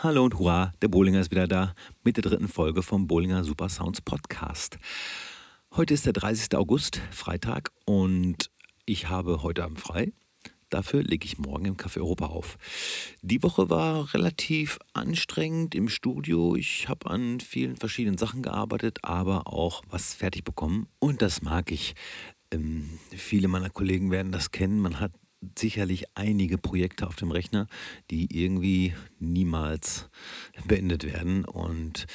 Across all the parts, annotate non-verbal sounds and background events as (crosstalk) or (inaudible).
Hallo und hurra, der Bowlinger ist wieder da mit der dritten Folge vom Bowlinger Super Sounds Podcast. Heute ist der 30. August, Freitag, und ich habe heute Abend frei. Dafür lege ich morgen im Café Europa auf. Die Woche war relativ anstrengend im Studio. Ich habe an vielen verschiedenen Sachen gearbeitet, aber auch was fertig bekommen. Und das mag ich. Ähm, viele meiner Kollegen werden das kennen. Man hat sicherlich einige Projekte auf dem Rechner, die irgendwie niemals beendet werden. Und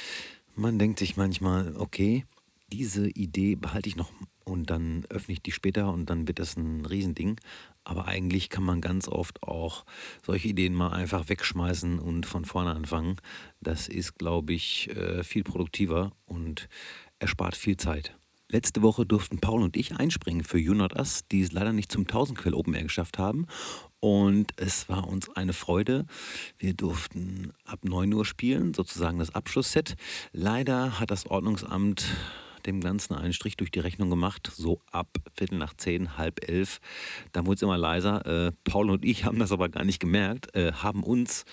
man denkt sich manchmal, okay, diese Idee behalte ich noch und dann öffne ich die später und dann wird das ein Riesending. Aber eigentlich kann man ganz oft auch solche Ideen mal einfach wegschmeißen und von vorne anfangen. Das ist, glaube ich, äh, viel produktiver und erspart viel Zeit. Letzte Woche durften Paul und ich einspringen für You Not Us, die es leider nicht zum 1000 Quell Open Air geschafft haben. Und es war uns eine Freude. Wir durften ab 9 Uhr spielen, sozusagen das Abschlussset. Leider hat das Ordnungsamt dem Ganzen einen Strich durch die Rechnung gemacht, so ab Viertel nach zehn, halb elf. Da wurde es immer leiser. Äh, Paul und ich haben das aber gar nicht gemerkt, äh, haben uns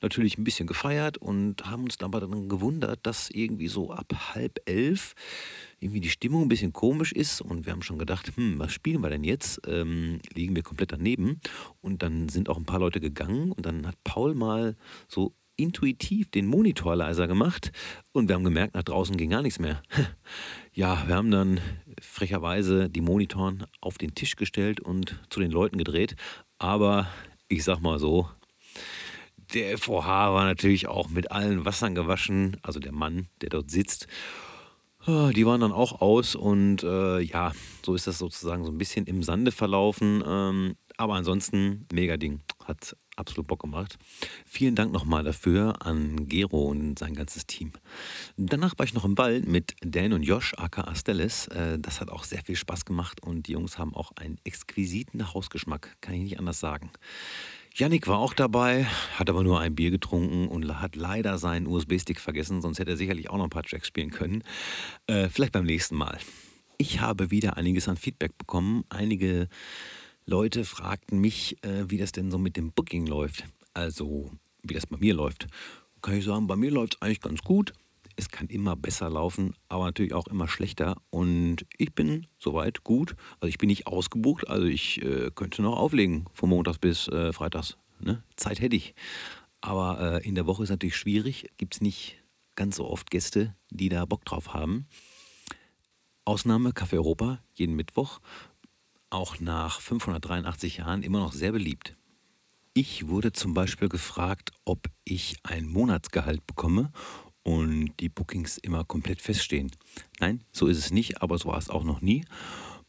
natürlich ein bisschen gefeiert und haben uns aber dann gewundert, dass irgendwie so ab halb elf irgendwie die Stimmung ein bisschen komisch ist und wir haben schon gedacht, hm, was spielen wir denn jetzt? Ähm, liegen wir komplett daneben und dann sind auch ein paar Leute gegangen und dann hat Paul mal so intuitiv den Monitor leiser gemacht und wir haben gemerkt, nach draußen ging gar nichts mehr. (laughs) Ja, wir haben dann frecherweise die Monitoren auf den Tisch gestellt und zu den Leuten gedreht, aber ich sag mal so, der FOH war natürlich auch mit allen Wassern gewaschen, also der Mann, der dort sitzt. Ah, die waren dann auch aus und äh, ja, so ist das sozusagen so ein bisschen im Sande verlaufen. Ähm, aber ansonsten mega Ding. Hat absolut Bock gemacht. Vielen Dank nochmal dafür an Gero und sein ganzes Team. Danach war ich noch im Ball mit Dan und Josh, aka Astelis. Äh, das hat auch sehr viel Spaß gemacht und die Jungs haben auch einen exquisiten Hausgeschmack, kann ich nicht anders sagen. Yannick war auch dabei, hat aber nur ein Bier getrunken und hat leider seinen USB-Stick vergessen, sonst hätte er sicherlich auch noch ein paar Tracks spielen können. Äh, vielleicht beim nächsten Mal. Ich habe wieder einiges an Feedback bekommen. Einige Leute fragten mich, äh, wie das denn so mit dem Booking läuft. Also, wie das bei mir läuft. Kann ich sagen, bei mir läuft es eigentlich ganz gut. Es kann immer besser laufen, aber natürlich auch immer schlechter. Und ich bin soweit gut. Also ich bin nicht ausgebucht, also ich äh, könnte noch auflegen von Montags bis äh, Freitags. Ne? Zeit hätte ich. Aber äh, in der Woche ist natürlich schwierig. Gibt es nicht ganz so oft Gäste, die da Bock drauf haben. Ausnahme Café Europa, jeden Mittwoch. Auch nach 583 Jahren immer noch sehr beliebt. Ich wurde zum Beispiel gefragt, ob ich ein Monatsgehalt bekomme und die Bookings immer komplett feststehen. Nein, so ist es nicht, aber so war es auch noch nie.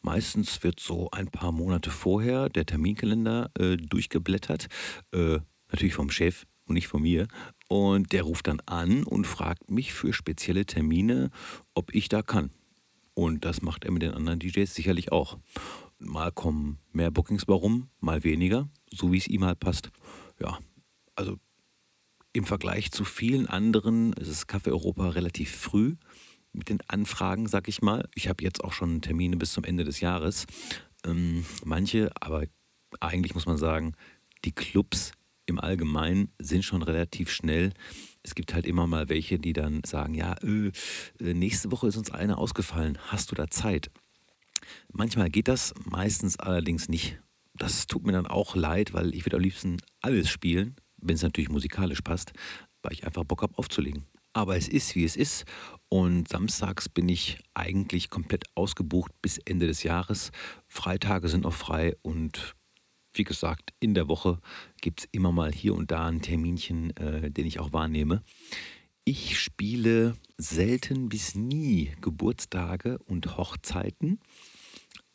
Meistens wird so ein paar Monate vorher der Terminkalender äh, durchgeblättert, äh, natürlich vom Chef und nicht von mir. Und der ruft dann an und fragt mich für spezielle Termine, ob ich da kann. Und das macht er mit den anderen DJs sicherlich auch. Mal kommen mehr Bookings warum, mal weniger, so wie es ihm halt passt. Ja, also im Vergleich zu vielen anderen ist es Café Europa relativ früh mit den Anfragen, sag ich mal. Ich habe jetzt auch schon Termine bis zum Ende des Jahres. Ähm, manche, aber eigentlich muss man sagen, die Clubs im Allgemeinen sind schon relativ schnell. Es gibt halt immer mal welche, die dann sagen, ja, äh, äh nächste Woche ist uns eine ausgefallen, hast du da Zeit? Manchmal geht das, meistens allerdings nicht. Das tut mir dann auch leid, weil ich würde am liebsten alles spielen, wenn es natürlich musikalisch passt, weil ich einfach Bock habe aufzulegen. Aber es ist, wie es ist. Und samstags bin ich eigentlich komplett ausgebucht bis Ende des Jahres. Freitage sind noch frei und wie gesagt, in der Woche gibt es immer mal hier und da ein Terminchen, äh, den ich auch wahrnehme. Ich spiele selten bis nie Geburtstage und Hochzeiten.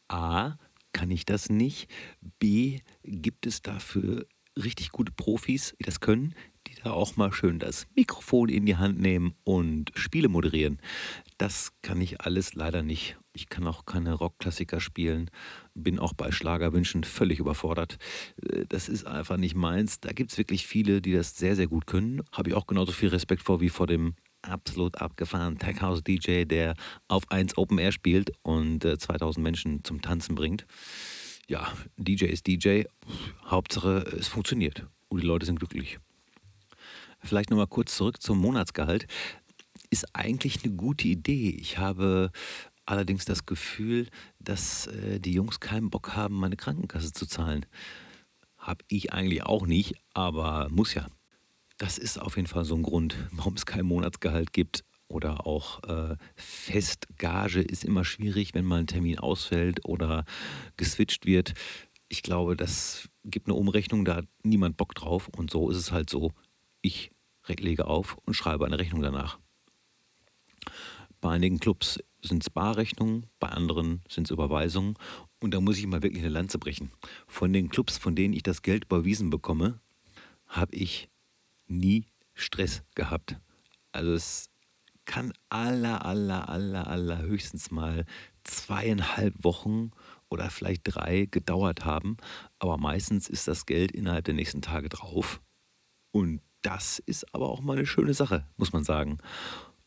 A, kann ich das nicht. B, gibt es dafür richtig gute Profis, die das können, die da auch mal schön das Mikrofon in die Hand nehmen und Spiele moderieren. Das kann ich alles leider nicht. Ich kann auch keine Rockklassiker spielen, bin auch bei Schlagerwünschen völlig überfordert. Äh, das ist einfach nicht meins. Da gibt es wirklich viele, die das sehr, sehr gut können. Habe ich auch genauso viel Respekt vor wie vor dem absolut abgefahrenen Tech House DJ, der auf 1 Open Air spielt und äh, 2000 Menschen zum Tanzen bringt ja, DJ ist DJ. Hauptsache, es funktioniert und die Leute sind glücklich. Vielleicht nochmal kurz zurück zum Monatsgehalt. Ist eigentlich eine gute Idee. Ich habe allerdings das Gefühl, dass äh, die Jungs keinen Bock haben, meine Krankenkasse zu zahlen. Habe ich eigentlich auch nicht, aber muss ja. Das ist auf jeden Fall so ein Grund, warum es kein Monatsgehalt gibt. Oder auch äh, Festgage ist immer schwierig, wenn mal ein Termin ausfällt oder geswitcht wird. Ich glaube, das gibt eine Umrechnung, da hat niemand Bock drauf. Und so ist es halt so. Ich lege auf und schreibe eine Rechnung danach. Bei einigen Clubs sind es Barrechnungen, bei anderen sind es Überweisungen. Und da muss ich mal wirklich eine Lanze brechen. Von den Clubs, von denen ich das Geld überwiesen bekomme, habe ich nie Stress gehabt. Also es kann aller, aller, aller, aller höchstens mal zweieinhalb Wochen oder vielleicht drei gedauert haben. Aber meistens ist das Geld innerhalb der nächsten Tage drauf. Und das ist aber auch mal eine schöne Sache, muss man sagen.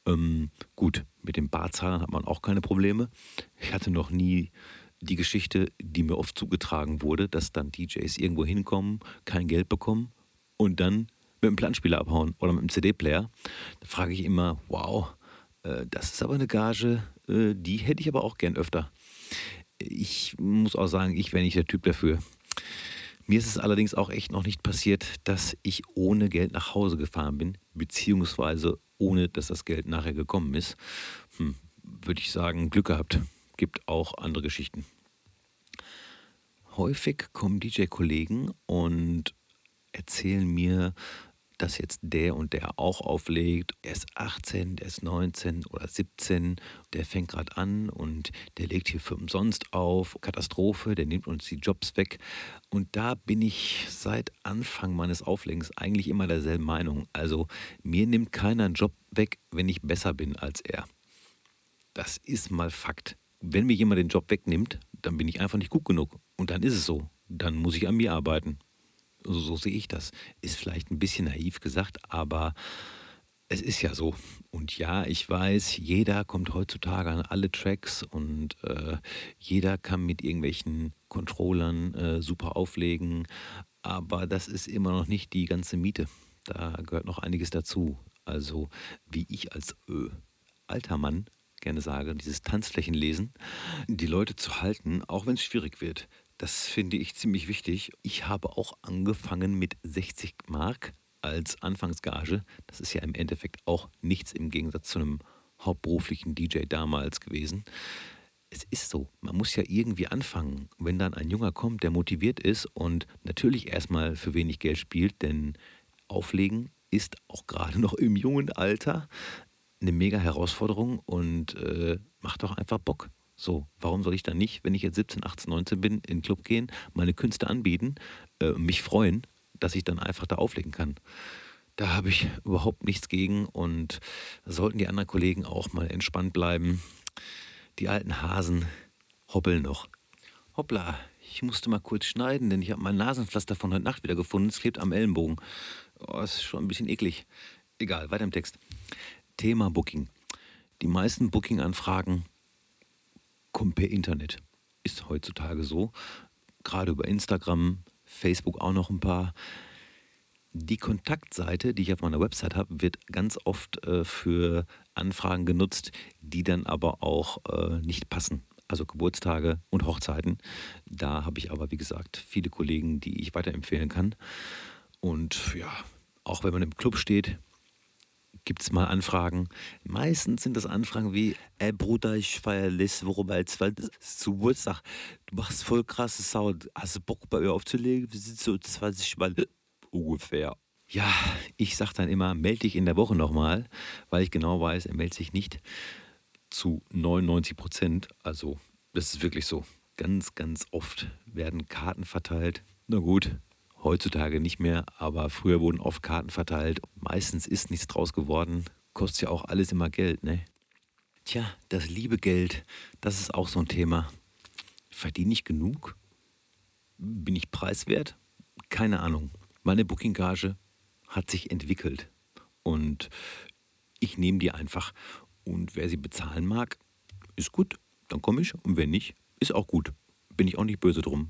Ähm, gut, mit den Barzahlern hat man auch keine Probleme. Ich hatte noch nie die Geschichte, die mir oft zugetragen wurde, dass dann DJs irgendwo hinkommen, kein Geld bekommen und dann mit dem Planspieler abhauen oder mit dem CD-Player. Da frage ich immer, wow, äh, das ist aber eine Gage, äh, die hätte ich aber auch gern öfter. Ich muss auch sagen, ich wäre nicht der Typ dafür. Mir ist es allerdings auch echt noch nicht passiert, dass ich ohne Geld nach Hause gefahren bin, beziehungsweise ohne dass das Geld nachher gekommen ist. Hm, Würde ich sagen, Glück gehabt. Gibt auch andere Geschichten. Häufig kommen DJ-Kollegen und erzählen mir, dass jetzt der und der auch auflegt. Er ist 18, der ist 19 oder 17, der fängt gerade an und der legt hier für umsonst auf. Katastrophe, der nimmt uns die Jobs weg. Und da bin ich seit Anfang meines Auflegens eigentlich immer derselben Meinung. Also mir nimmt keiner einen Job weg, wenn ich besser bin als er. Das ist mal Fakt. Wenn mir jemand den Job wegnimmt, dann bin ich einfach nicht gut genug. Und dann ist es so. Dann muss ich an mir arbeiten so, so sehe ich das. Ist vielleicht ein bisschen naiv gesagt, aber es ist ja so. Und ja, ich weiß, jeder kommt heutzutage an alle Tracks und äh, jeder kann mit irgendwelchen Controllern äh, super auflegen. Aber das ist immer noch nicht die ganze Miete. Da gehört noch einiges dazu. Also, wie ich als äh, alter Mann gerne sage, dieses Tanzflächenlesen, die Leute zu halten, auch wenn es schwierig wird. Das finde ich ziemlich wichtig. Ich habe auch angefangen mit 60 Mark als Anfangsgage. Das ist ja im Endeffekt auch nichts im Gegensatz zu einem hauptberuflichen DJ damals gewesen. Es ist so, man muss ja irgendwie anfangen. Wenn dann ein Junger kommt, der motiviert ist und natürlich erstmal für wenig Geld spielt, denn Auflegen ist auch gerade (laughs) noch im jungen Alter eine mega Herausforderung und äh, macht doch einfach Bock. So, warum soll ich dann nicht, wenn ich jetzt 17, 18, 19 bin, in den Club gehen, meine Künste anbieten, äh, mich freuen, dass ich dann einfach da auflegen kann? Da habe ich überhaupt nichts gegen und sollten die anderen Kollegen auch mal entspannt bleiben. Die alten Hasen hoppeln noch. Hoppla, ich musste mal kurz schneiden, denn ich habe mein Nasenpflaster von heute Nacht wieder gefunden. Es klebt am Ellenbogen. Oh, ist schon ein bisschen eklig. Egal, weiter im Text. Thema Booking. Die meisten Booking-Anfragen kommt per Internet. Ist heutzutage so. Gerade über Instagram, Facebook auch noch ein paar. Die Kontaktseite, die ich auf meiner Website habe, wird ganz oft äh, für Anfragen genutzt, die dann aber auch äh, nicht passen. Also Geburtstage und Hochzeiten. Da habe ich aber, wie gesagt, viele Kollegen, die ich weiterempfehlen kann. Und ja, auch wenn man im Club steht, gibt es mal Anfragen. Meistens sind das Anfragen wie, ey Bruder, ich feiere Woche bei 20 zu Geburtstag. Du machst voll krasse Sound. Hast du Bock bei mir aufzulegen? Wir sind so 20 Mal ungefähr. Ja, ich sag dann immer, melde dich in der Woche nochmal, weil ich genau weiß, er meldet sich nicht zu 99 Prozent. Also, das ist wirklich so. Ganz, ganz oft werden Karten verteilt. Na gut, Heutzutage nicht mehr, aber früher wurden oft Karten verteilt. Meistens ist nichts draus geworden. Kostet ja auch alles immer Geld, ne? Tja, das liebe Geld, das ist auch so ein Thema. Verdiene ich genug? Bin ich preiswert? Keine Ahnung. Meine Booking-Gage hat sich entwickelt und ich nehme die einfach. Und wer sie bezahlen mag, ist gut, dann komme ich. Und wenn nicht, ist auch gut. Bin ich auch nicht böse drum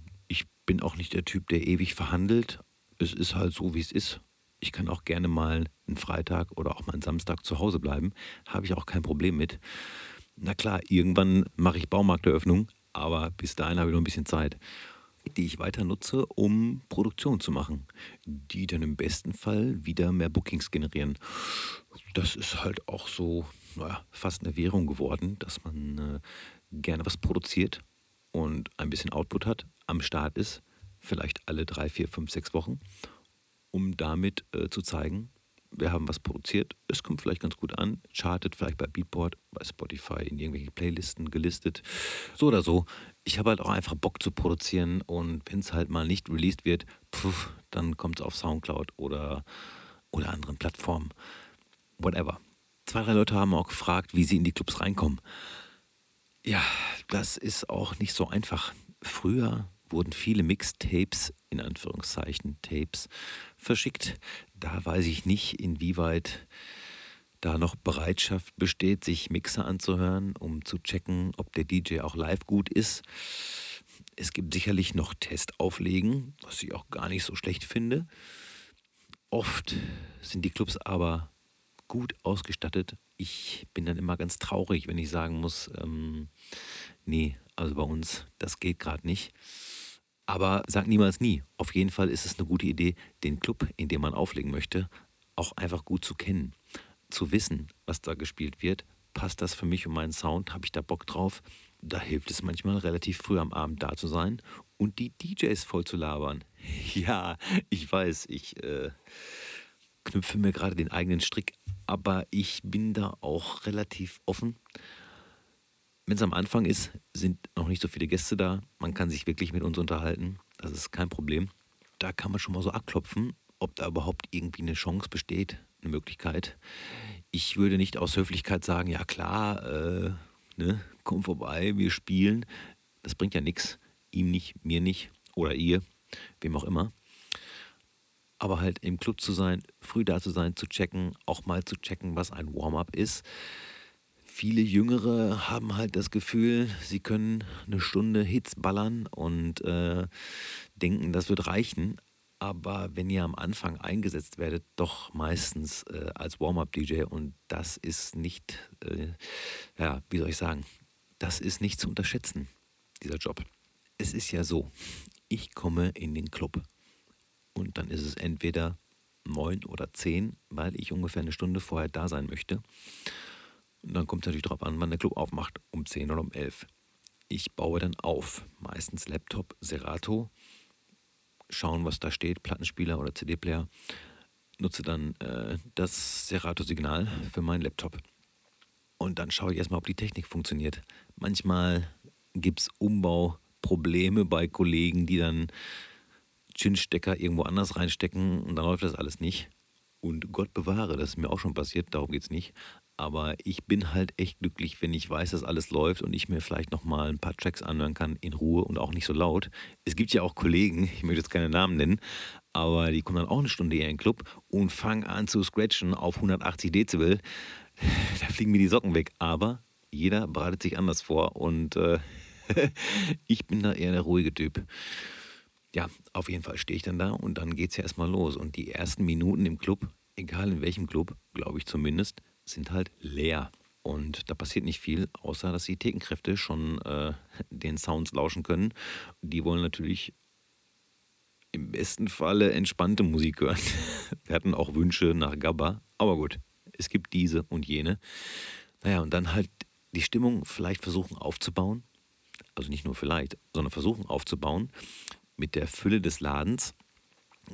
bin auch nicht der Typ, der ewig verhandelt. Es ist halt so, wie es ist. Ich kann auch gerne mal einen Freitag oder auch mal einen Samstag zu Hause bleiben. Habe ich auch kein Problem mit. Na klar, irgendwann mache ich Baumarkteröffnung, aber bis dahin habe ich noch ein bisschen Zeit, die ich weiter nutze, um Produktion zu machen, die dann im besten Fall wieder mehr Bookings generieren. Das ist halt auch so naja, fast eine Währung geworden, dass man äh, gerne was produziert und ein bisschen Output hat, am Start ist, vielleicht alle drei, vier, fünf, sechs Wochen, um damit äh, zu zeigen, wir haben was produziert, es kommt vielleicht ganz gut an, chartet vielleicht bei Beatport, bei Spotify in irgendwelche Playlisten gelistet. So oder so. Ich habe halt auch einfach Bock zu produzieren und wenn es halt mal nicht released wird, pf, dann kommt es auf Soundcloud oder, oder anderen Plattformen. Whatever. Zwei, drei Leute haben auch gefragt, wie sie in die Clubs reinkommen. Ja, das ist auch nicht so einfach. Früher wurden viele Mixtapes, in Anführungszeichen Tapes, verschickt. Da weiß ich nicht, inwieweit da noch Bereitschaft besteht, sich Mixer anzuhören, um zu checken, ob der DJ auch live gut ist. Es gibt sicherlich noch Testauflegen, was ich auch gar nicht so schlecht finde. Oft sind die Clubs aber gut ausgestattet. Ich bin dann immer ganz traurig, wenn ich sagen muss, ähm, nee, also bei uns, das geht gerade nicht. Aber sag niemals nie. Auf jeden Fall ist es eine gute Idee, den Club, in dem man auflegen möchte, auch einfach gut zu kennen. Zu wissen, was da gespielt wird. Passt das für mich und meinen Sound? Habe ich da Bock drauf? Da hilft es manchmal, relativ früh am Abend da zu sein und die DJs voll zu labern. (laughs) Ja, ich weiß, ich äh, knüpfe mir gerade den eigenen Strick, aber ich bin da auch relativ offen wenn es am Anfang ist, sind noch nicht so viele Gäste da. Man kann sich wirklich mit uns unterhalten. Das ist kein Problem. Da kann man schon mal so abklopfen, ob da überhaupt irgendwie eine Chance besteht, eine Möglichkeit. Ich würde nicht aus Höflichkeit sagen, ja klar, äh, ne, komm vorbei, wir spielen. Das bringt ja nichts. Ihm nicht, mir nicht oder ihr, wem auch immer. Aber halt im Club zu sein, früh da zu sein, zu checken, auch mal zu checken, was ein Warm-up ist viele Jüngere haben halt das Gefühl, sie können eine Stunde Hits ballern und äh, denken, das wird reichen. Aber wenn ihr am Anfang eingesetzt werdet, doch meistens äh, als Warm-up-DJ und das ist nicht, äh, ja, wie soll ich sagen, das ist nicht zu unterschätzen, dieser Job. Es ist ja so, ich komme in den Club und dann ist es entweder neun oder zehn, weil ich ungefähr eine Stunde vorher da sein möchte. Und dann kommt es natürlich darauf an, wann der Club aufmacht, um 10 oder um 11. Ich baue dann auf, meistens Laptop, Serato, schauen, was da steht, Plattenspieler oder CD-Player. Nutze dann äh, das Serato-Signal für meinen Laptop. Und dann schaue ich erstmal, ob die Technik funktioniert. Manchmal gibt es Umbauprobleme bei Kollegen, die dann Chin-Stecker irgendwo anders reinstecken und dann läuft das alles nicht. Und Gott bewahre, das ist mir auch schon passiert, darum geht es nicht. Aber ich bin halt echt glücklich, wenn ich weiß, dass alles läuft und ich mir vielleicht nochmal ein paar Tracks anhören kann in Ruhe und auch nicht so laut. Es gibt ja auch Kollegen, (laughs) ich möchte jetzt keine Namen nennen, aber die kommen dann auch eine Stunde eher in den Club und fangen an zu scratchen auf 180 Dezibel. (sighs) Da fliegen mir die Socken weg. Aber jeder bereitet sich anders vor und äh, (laughs) ich bin da eher der ruhige Typ. Ja, auf jeden Fall stehe ich dann da und dann geht es ja erstmal los. Und die ersten Minuten im Club, egal in welchem Club, glaube ich zumindest, sind halt leer. Und da passiert nicht viel, außer dass die Thekenkräfte schon äh, (laughs) den Sounds lauschen können. Die wollen natürlich im besten Falle entspannte Musik hören. (laughs) Wir hatten auch Wünsche nach Gabba, aber gut, es gibt diese und jene. Naja, und dann halt die Stimmung vielleicht versuchen aufzubauen. Also nicht nur vielleicht, sondern versuchen aufzubauen mit der Fülle des Ladens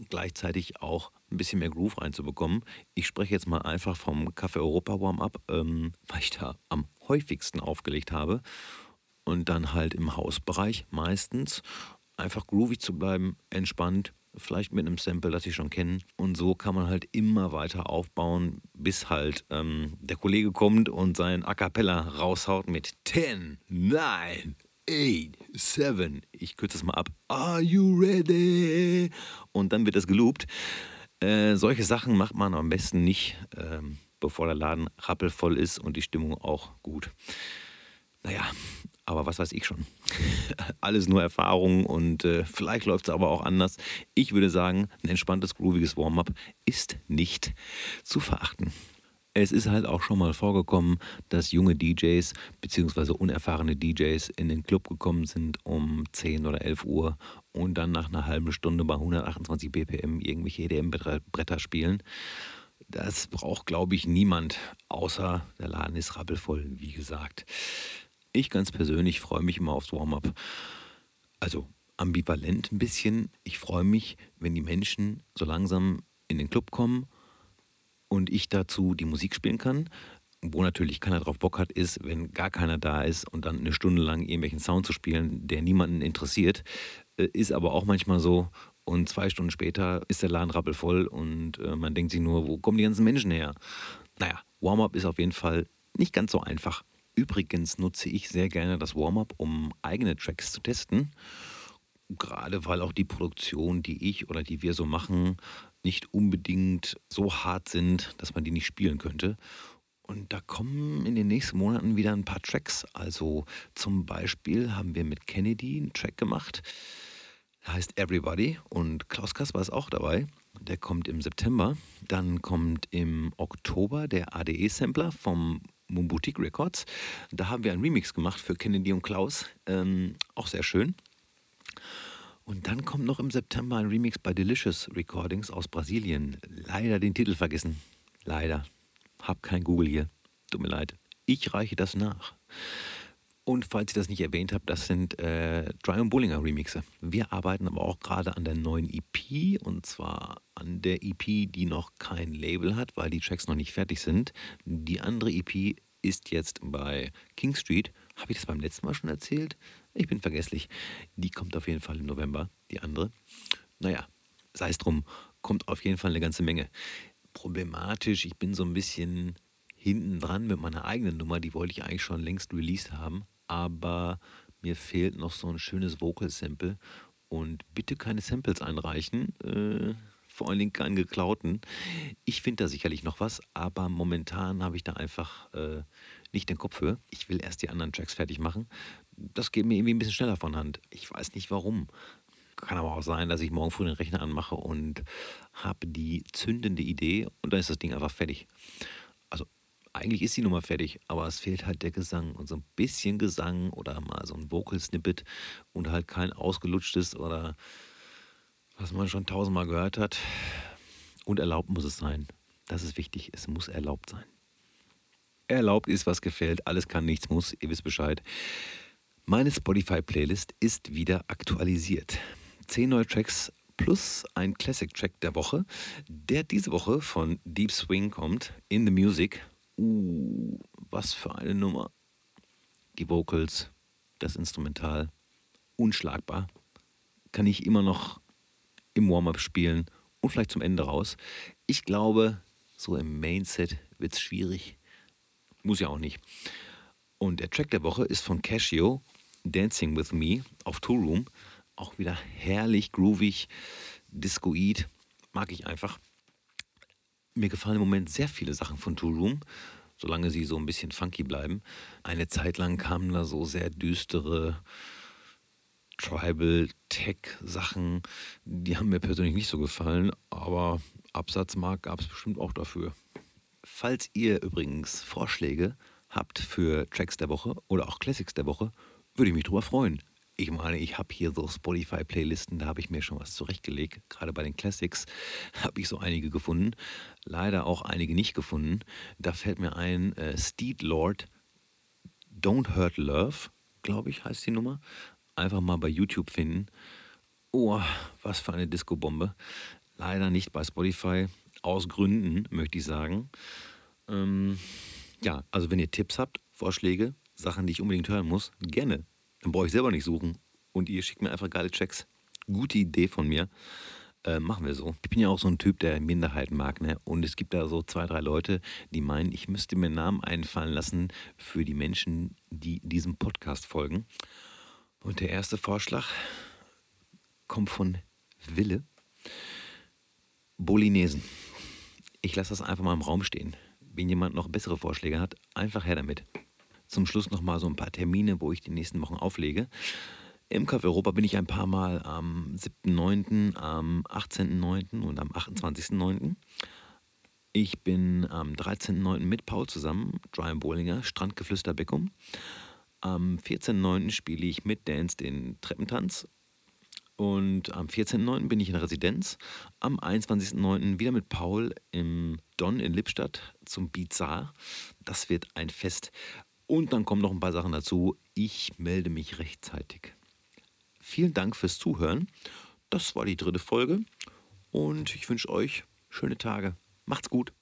gleichzeitig auch ein bisschen mehr Groove reinzubekommen. Ich spreche jetzt mal einfach vom Café Europa Warm-Up, ähm, weil ich da am häufigsten aufgelegt habe. Und dann halt im Hausbereich meistens einfach groovy zu bleiben, entspannt, vielleicht mit einem Sample, das ich schon kenne. Und so kann man halt immer weiter aufbauen, bis halt ähm, der Kollege kommt und sein A Cappella raushaut mit 10, 9, 8, 7. Ich kürze es mal ab. Are you ready? Und dann wird es geloopt. Äh, solche Sachen macht man am besten nicht, ähm, bevor der Laden rappelvoll ist und die Stimmung auch gut. Naja, Aber was weiß ich schon. (laughs) Alles nur Erfahrung und äh, vielleicht läuft es aber auch anders. Ich würde sagen, ein entspanntes, grooviges Warm-up ist nicht zu verachten. Es ist halt auch schon mal vorgekommen, dass junge DJs bzw. unerfahrene DJs in den Club gekommen sind um 10 oder 11 Uhr und dann nach einer halben Stunde bei 128 BPM irgendwelche EDM-Bretter spielen. Das braucht, glaube ich, niemand, außer der Laden ist rappelvoll, wie gesagt. Ich ganz persönlich freue mich immer aufs Warm-up. Also ambivalent ein bisschen. Ich freue mich, wenn die Menschen so langsam in den Club kommen und ich dazu die Musik spielen kann. Wo natürlich keiner drauf Bock hat, ist, wenn gar keiner da ist und dann eine Stunde lang irgendwelchen Sound zu spielen, der niemanden interessiert. Äh, ist aber auch manchmal so. Und zwei Stunden später ist der Laden rappelvoll und äh, man denkt sich nur, wo kommen die ganzen Menschen her? Naja, Warm-up ist auf jeden Fall nicht ganz so einfach. Übrigens nutze ich sehr gerne das Warm-up, um eigene Tracks zu testen. Gerade weil auch die Produktion, die ich oder die wir so machen, nicht unbedingt so hart sind, dass man die nicht spielen könnte. Und da kommen in den nächsten Monaten wieder ein paar Tracks. Also zum Beispiel haben wir mit Kennedy einen Track gemacht. Der heißt Everybody und Klaus Kasper ist auch dabei. Der kommt im September. Dann kommt im Oktober der ADE-Sampler vom Moon Boutique Records. Da haben wir einen Remix gemacht für Kennedy und Klaus. Ähm, auch sehr schön. Und dann kommt noch im September ein Remix bei Delicious Recordings aus Brasilien. Leider den Titel vergessen. Leider. Hab kein Google hier. Tut mir leid. Ich reiche das nach. Und falls ich das nicht erwähnt habe, das sind äh, Dry und Bullinger Remixe. Wir arbeiten aber auch gerade an der neuen EP und zwar an der EP, die noch kein Label hat, weil die Tracks noch nicht fertig sind. Die andere EP ist jetzt bei King Street. Habe ich das beim letzten Mal schon erzählt? Ich bin vergesslich. Die kommt auf jeden Fall im November, die andere. Naja, sei es drum, kommt auf jeden Fall eine ganze Menge. Problematisch, ich bin so ein bisschen hinten dran mit meiner eigenen Nummer, die wollte ich eigentlich schon längst released haben, aber mir fehlt noch so ein schönes Vocal-Sample und bitte keine Samples einreichen, äh, vor allen Dingen keinen geklauten. Ich finde da sicherlich noch was, aber momentan habe ich da einfach äh, nicht den Kopf für. Ich will erst die anderen Tracks fertig machen, das geht mir irgendwie ein bisschen schneller von Hand. Ich weiß nicht warum. Kann aber auch sein, dass ich morgen früh den Rechner anmache und habe die zündende Idee und dann ist das Ding einfach fertig. Also eigentlich ist die Nummer fertig, aber es fehlt halt der Gesang und so ein bisschen Gesang oder mal so ein Vocal-Snippet und halt kein ausgelutschtes oder was man schon tausendmal gehört hat. Und erlaubt muss es sein. Das ist wichtig, es muss erlaubt sein. Erlaubt ist, was gefällt, alles kann, nichts muss, ihr wisst Bescheid. Meine Spotify-Playlist ist wieder aktualisiert. Zehn neue Tracks plus ein Classic-Track der Woche, der diese Woche von Deep Swing kommt, In the Music. Uh, was für eine Nummer. Die Vocals, das Instrumental, unschlagbar. Kann ich immer noch im Warm-up spielen und vielleicht zum Ende raus. Ich glaube, so im Mainset wird es schwierig. Muss ja auch nicht. Und der Track der Woche ist von Casio Dancing with Me auf Tool Room. Auch wieder herrlich, groovig, discoid. Mag ich einfach. Mir gefallen im Moment sehr viele Sachen von Tool Room, solange sie so ein bisschen funky bleiben. Eine Zeit lang kamen da so sehr düstere Tribal Tech Sachen. Die haben mir persönlich nicht so gefallen, aber Absatzmarkt gab es bestimmt auch dafür. Falls ihr übrigens Vorschläge habt für Tracks der Woche oder auch Classics der Woche, würde ich mich drüber freuen. Ich meine, ich habe hier so Spotify-Playlisten, da habe ich mir schon was zurechtgelegt. Gerade bei den Classics (laughs) habe ich so einige gefunden. Leider auch einige nicht gefunden. Da fällt mir ein, äh, Steed Lord, Don't Hurt Love, glaube ich, heißt die Nummer. Einfach mal bei YouTube finden. Oh, was für eine Disco-Bombe. Leider nicht bei Spotify. Aus Gründen, möchte ich sagen. Ähm, ja, also wenn ihr Tipps habt, Vorschläge, Sachen, die ich unbedingt hören muss, gerne. Dann brauche ich selber nicht suchen. Und ihr schickt mir einfach geile Checks. Gute Idee von mir. Äh, machen wir so. Ich bin ja auch so ein Typ, der Minderheiten mag. Ne? Und es gibt da so zwei, drei Leute, die meinen, ich müsste mir Namen einfallen lassen für die Menschen, die diesem Podcast folgen. Und der erste Vorschlag kommt von Wille. Bolinesen. Ich lasse das einfach mal im Raum stehen. Wenn jemand noch bessere Vorschläge hat, einfach her damit. zum Schluss nochmal so ein paar Termine, wo ich die nächsten Wochen auflege. Im Café Europa bin ich ein paar Mal am 7.9., am 18.9. und am 28.9. Ich bin am 13.9. mit Paul zusammen, Brian Bollinger, Strandgeflüster Beckum. Am 14.9. spiele ich mit Dance den Treppentanz. Und am 14.9. bin ich in Residenz. Am 21.9. wieder mit Paul im Don in Lippstadt zum Bizarre. Das wird ein Fest. Und dann kommen noch ein paar Sachen dazu. Ich melde mich rechtzeitig. Vielen Dank fürs Zuhören. Das war die dritte Folge. Und ich wünsche euch schöne Tage. Macht's gut.